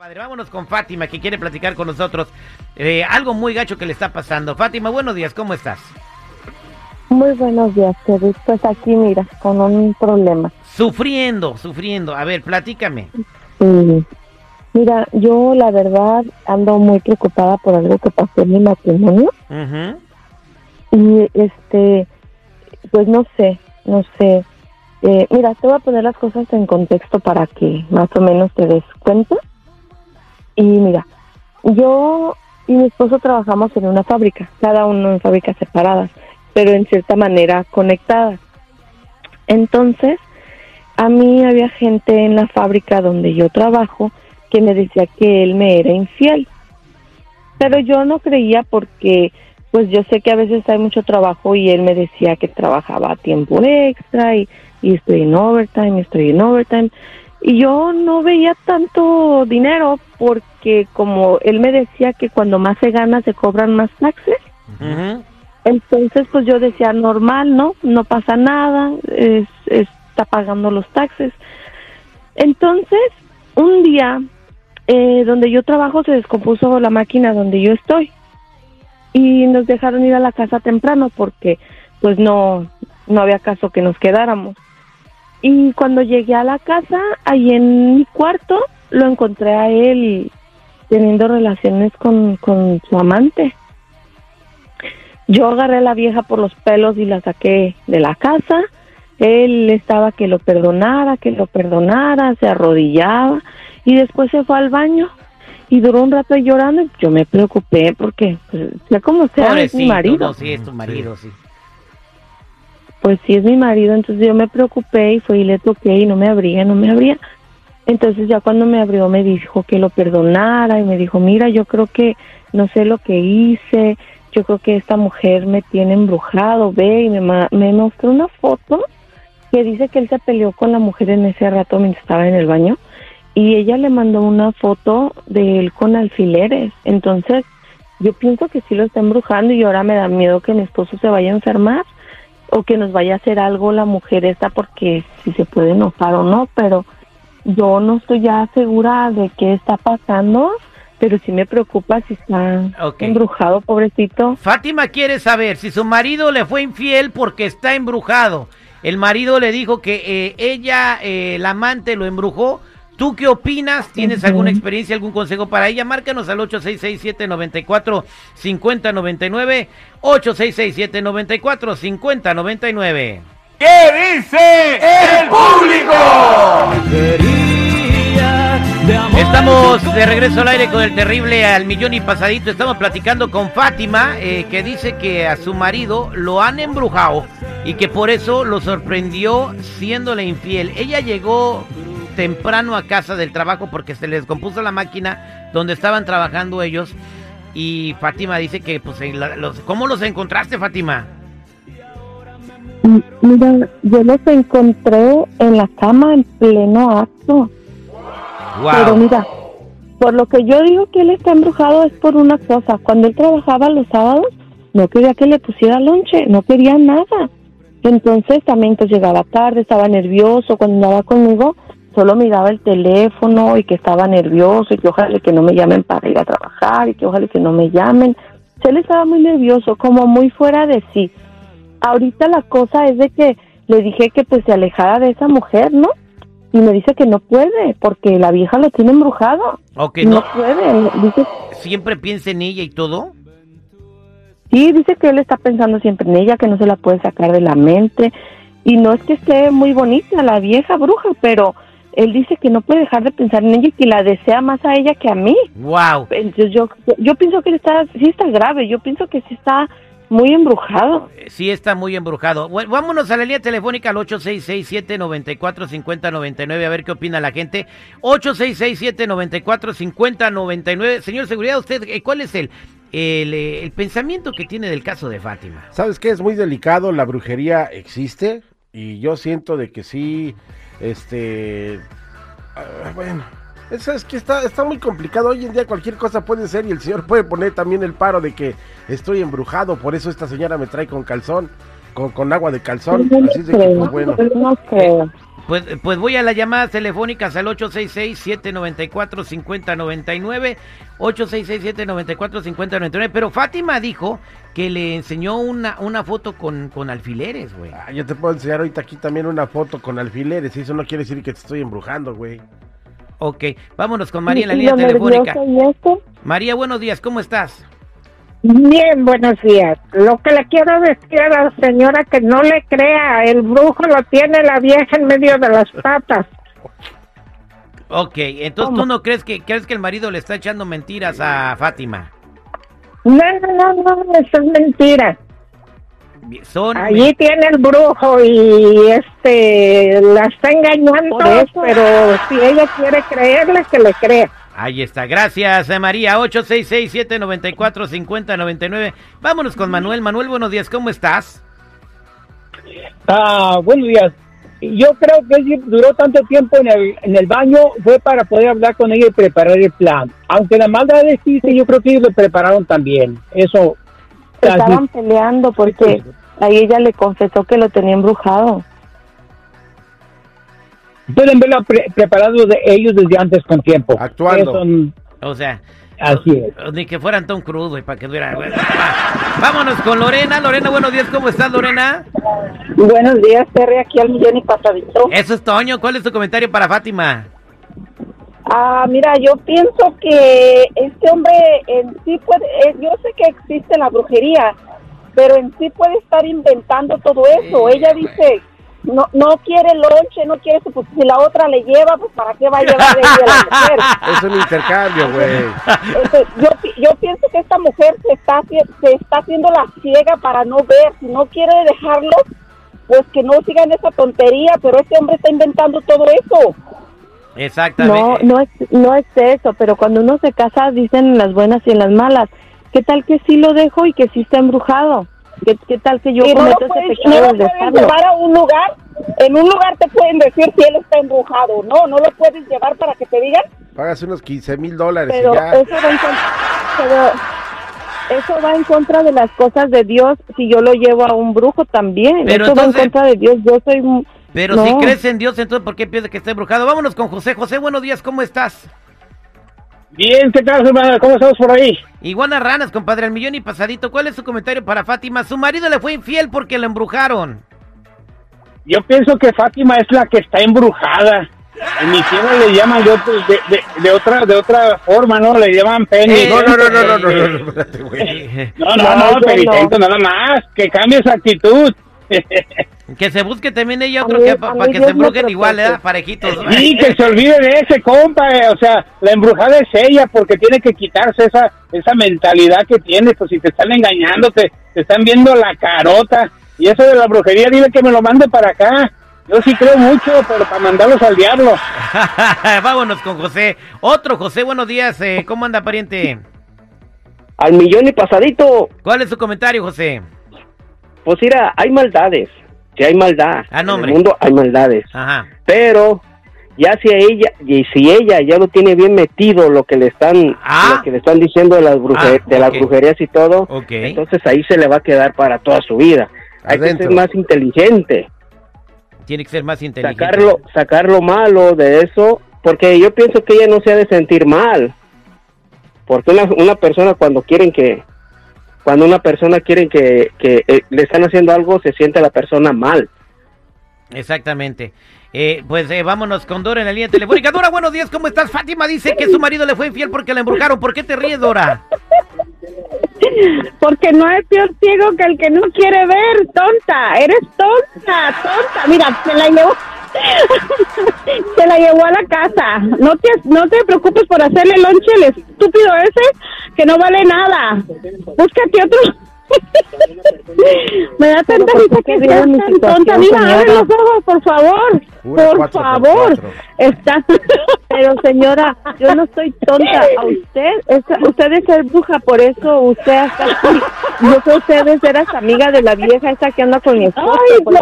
Madre, vámonos con Fátima que quiere platicar con nosotros eh, algo muy gacho que le está pasando. Fátima, buenos días, ¿cómo estás? Muy buenos días, Kevin. Pues aquí, mira, con un problema. Sufriendo, sufriendo. A ver, platícame. Sí. Mira, yo la verdad ando muy preocupada por algo que pasó en mi matrimonio. Y este, pues no sé, no sé. Eh, mira, te voy a poner las cosas en contexto para que más o menos te des cuenta. Y mira, yo y mi esposo trabajamos en una fábrica, cada uno en fábricas separadas, pero en cierta manera conectadas. Entonces, a mí había gente en la fábrica donde yo trabajo que me decía que él me era infiel. Pero yo no creía porque pues yo sé que a veces hay mucho trabajo y él me decía que trabajaba a tiempo extra y, y estoy en overtime, estoy en overtime. Y yo no veía tanto dinero porque como él me decía que cuando más se gana se cobran más taxes. Entonces, pues yo decía, normal, ¿no? No pasa nada, es, está pagando los taxes. Entonces, un día, eh, donde yo trabajo, se descompuso la máquina donde yo estoy. Y nos dejaron ir a la casa temprano porque, pues no, no había caso que nos quedáramos. Y cuando llegué a la casa, ahí en mi cuarto, lo encontré a él teniendo relaciones con, con su amante. Yo agarré a la vieja por los pelos y la saqué de la casa. Él estaba que lo perdonara, que lo perdonara, se arrodillaba y después se fue al baño y duró un rato llorando. y Yo me preocupé porque, pues, sea como sea, es mi marido. no, sí, es tu marido, sí. Pues sí, es mi marido. Entonces yo me preocupé y fui y le toqué y no me abría, no me abría. Entonces ya cuando me abrió me dijo que lo perdonara y me dijo, mira, yo creo que no sé lo que hice, yo creo que esta mujer me tiene embrujado, ve, y me, me mostró una foto que dice que él se peleó con la mujer en ese rato mientras estaba en el baño y ella le mandó una foto de él con alfileres. Entonces yo pienso que sí lo está embrujando y ahora me da miedo que mi esposo se vaya a enfermar o que nos vaya a hacer algo la mujer esta porque si se puede enojar o no, pero yo no estoy ya segura de qué está pasando, pero sí me preocupa si está embrujado, pobrecito. Fátima quiere saber si su marido le fue infiel porque está embrujado. El marido le dijo que eh, ella, eh, el amante, lo embrujó. ¿Tú qué opinas? ¿Tienes alguna experiencia, algún consejo para ella? Márcanos al 866-794-5099. 866-794-5099. ¿Qué dice el público? Estamos de regreso al aire con el terrible al millón y pasadito. Estamos platicando con Fátima, eh, que dice que a su marido lo han embrujado y que por eso lo sorprendió siéndole infiel. Ella llegó temprano a casa del trabajo porque se les descompuso la máquina donde estaban trabajando ellos. Y Fátima dice que, pues, los, ¿cómo los encontraste, Fátima? Mira, yo los encontré en la cama en pleno acto. Pero mira, por lo que yo digo que él está embrujado es por una cosa. Cuando él trabajaba los sábados, no quería que le pusiera lonche, no quería nada. Entonces también pues llegaba tarde, estaba nervioso. Cuando andaba conmigo, solo miraba el teléfono y que estaba nervioso y que ojalá que no me llamen para ir a trabajar y que ojalá que no me llamen. Él estaba muy nervioso, como muy fuera de sí. Ahorita la cosa es de que le dije que pues se alejara de esa mujer, ¿no? Y me dice que no puede, porque la vieja lo tiene embrujado. Ok, no. no, puede. Dice, siempre piensa en ella y todo. sí, dice que él está pensando siempre en ella, que no se la puede sacar de la mente. Y no es que esté muy bonita la vieja bruja, pero él dice que no puede dejar de pensar en ella y que la desea más a ella que a mí. Wow. Entonces yo, yo pienso que él está, sí está grave, yo pienso que sí está muy embrujado. Sí está muy embrujado. Bueno, vámonos a la línea telefónica al 866-794-5099 a ver qué opina la gente. 866-794-5099. Señor Seguridad, usted, eh, ¿cuál es el, el, eh, el pensamiento que tiene del caso de Fátima? ¿Sabes qué? Es muy delicado, la brujería existe y yo siento de que sí, este... ah, bueno, es que está, está muy complicado. Hoy en día cualquier cosa puede ser y el señor puede poner también el paro de que estoy embrujado, por eso esta señora me trae con calzón. Con, con agua de calzón. No Así es de que, pues, bueno. no creo. Pues, pues voy a las llamadas telefónicas al 866-794-5099, 866-794-5099, pero Fátima dijo que le enseñó una, una foto con, con alfileres, güey. Ah, yo te puedo enseñar ahorita aquí también una foto con alfileres. Eso no quiere decir que te estoy embrujando, güey. Ok, vámonos con María en la línea telefónica. María, buenos días, ¿cómo estás? Bien, buenos días. Lo que le quiero decir a la señora que no le crea, el brujo lo tiene la vieja en medio de las patas. Ok, entonces tú no crees que crees que el marido le está echando mentiras a Fátima. No, no, no, no, eso es mentira. Son Allí tiene el brujo y este la está engañando, pero si ella quiere creerle, que le crea. Ahí está, gracias eh, María, 866-794-5099. Vámonos con Manuel. Manuel, buenos días, ¿cómo estás? Ah, buenos días. Yo creo que duró tanto tiempo en el, en el baño fue para poder hablar con ella y preparar el plan. Aunque la maldad existe, yo creo que ellos lo prepararon también. Eso. estaban peleando porque ahí ella le confesó que lo tenía embrujado. Pueden verlo pre- preparado de ellos desde antes con tiempo. Actuando. Eso, O sea, así es. ni que fueran Tom Cruise, güey, para que duera. Vámonos con Lorena. Lorena, buenos días, ¿cómo estás, Lorena? Buenos días, Terry, aquí al millón y pasadito. Eso es Toño, ¿cuál es tu comentario para Fátima? Ah, mira, yo pienso que este hombre en sí puede, eh, yo sé que existe la brujería, pero en sí puede estar inventando todo eso. Sí, Ella dice, no no quiere lonche, no quiere su, pues, si la otra le lleva, pues para qué va a llevar ella a la mujer. Es un intercambio, güey. Este, yo, pi- yo pienso que esta mujer se está, se está haciendo la ciega para no ver, si no quiere dejarlo, pues que no sigan esa tontería, pero este hombre está inventando todo eso. No, Exactamente. no es, no es eso, pero cuando uno se casa dicen en las buenas y en las malas. ¿Qué tal que sí lo dejo y que sí está embrujado? ¿Qué, qué tal que yo y no lo cometo ese puedes, pecado no lo puedes dejarlo? llevar a un lugar, en un lugar te pueden decir si él está embrujado, no, no lo puedes llevar para que te digan. Pagas unos 15 mil dólares Pero y ya. eso va en contra, pero eso va en contra de las cosas de Dios si yo lo llevo a un brujo también. Pero eso va en entonces- contra de Dios. Yo soy Pero no. si crees en Dios, entonces ¿por qué piensas que está embrujado? Vámonos con José. José, buenos días, ¿cómo estás? Bien, ¿qué tal, hermana? ¿Cómo estamos por ahí? Iguana Ranas, compadre, al millón y pasadito. ¿Cuál es su comentario para Fátima? Su marido le fue infiel porque la embrujaron. Yo pienso que Fátima es la que está embrujada. En mi tierra le llaman de, otro- de, de- de otra de otra forma, ¿no? Le llaman Penny. Eh, No, no, no, no, no, no, no, no, espérate, güey. No, no, No, no, yo penitente, nada más. Que cambie esa actitud. Que se busque también ella otro mí- que para que Dios se me embrujen igual. ¿eh? Parejitos. Sí, que se olvide de ese compa, eh, o sea, la embrujada es ella porque tiene que quitarse esa esa mentalidad que tiene, pues si te están engañando, te, te están viendo la carota y eso de la brujería, dile que me lo mande para acá. Yo sí creo mucho, pero para mandarlos al diablo. Vámonos con José. Otro José, buenos días. eh, ¿Cómo anda, pariente? Al millón y pasadito, ¿Cuál es su comentario, José? pues mira, hay maldades, que hay maldad. Ah, no, en el mundo hay maldades, Ajá. pero ya si ella, y si ella ya lo tiene bien metido lo que le están, Ah. lo que le están diciendo de las, bruje- Ah, de las brujerías y todo, entonces ahí se le va a quedar para toda su vida. Hay que ser más inteligente, Tiene que ser más inteligente. sacarlo, sacar lo malo de eso, porque yo pienso que ella no se ha de sentir mal, porque una, una persona cuando quieren que, cuando una persona quieren que, que eh, le están haciendo algo, se siente la persona mal. Exactamente. Eh, pues eh, vámonos con Dora en la línea telefónica. Dora, buenos días, ¿cómo estás? Fátima dice que su marido le fue infiel porque la embrujaron. ¿Por qué te ríes, Dora? Porque no hay peor ciego que el que no quiere ver, tonta, eres tonta, tonta. Mira, se la llevó, se la llevó a la casa. No te, no te preocupes por hacerle lonche al estúpido ese que no vale nada. Búscate otro. Me da tanta risa ¿por qué que seas tan tonta. Mira, abre los ojos, por favor. Por favor. Está. Pero señora, yo no soy tonta. A usted, es- usted es ser bruja, por eso usted hasta aquí. Yo que usted debe ser hasta amiga de la vieja esa que anda con mi esposo.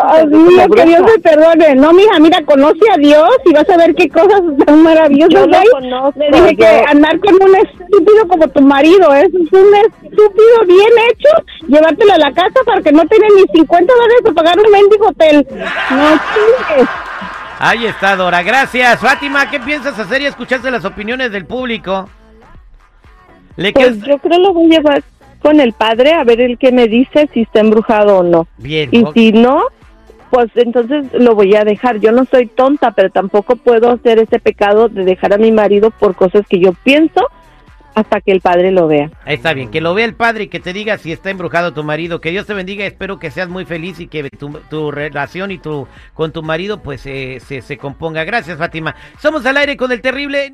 Ay, no, mira, que Dios me perdone. No, mija, mira, conoce a Dios y vas a ver qué cosas tan maravillosas Yo hay. conozco, Le dije yo- que andar con un estúpido como tu marido es un es- estúpido, bien hecho, llevártelo a la casa para que no tenga ni 50 dólares para pagar un mendigo hotel. No chingues. Ahí está, Dora. Gracias. Fátima, ¿qué piensas hacer y escuchaste las opiniones del público? ¿Le Pues quedas- yo creo lo voy a llevar con el padre a ver el que me dice si está embrujado o no. Bien. Y si no, pues entonces lo voy a dejar. Yo no soy tonta, pero tampoco puedo hacer ese pecado de dejar a mi marido por cosas que yo pienso hasta que el padre lo vea. Está bien, que lo vea el padre y que te diga si está embrujado tu marido. Que Dios te bendiga, espero que seas muy feliz y que tu, tu relación y tu con tu marido pues eh, se, se componga. Gracias, Fátima. Somos al aire con el terrible.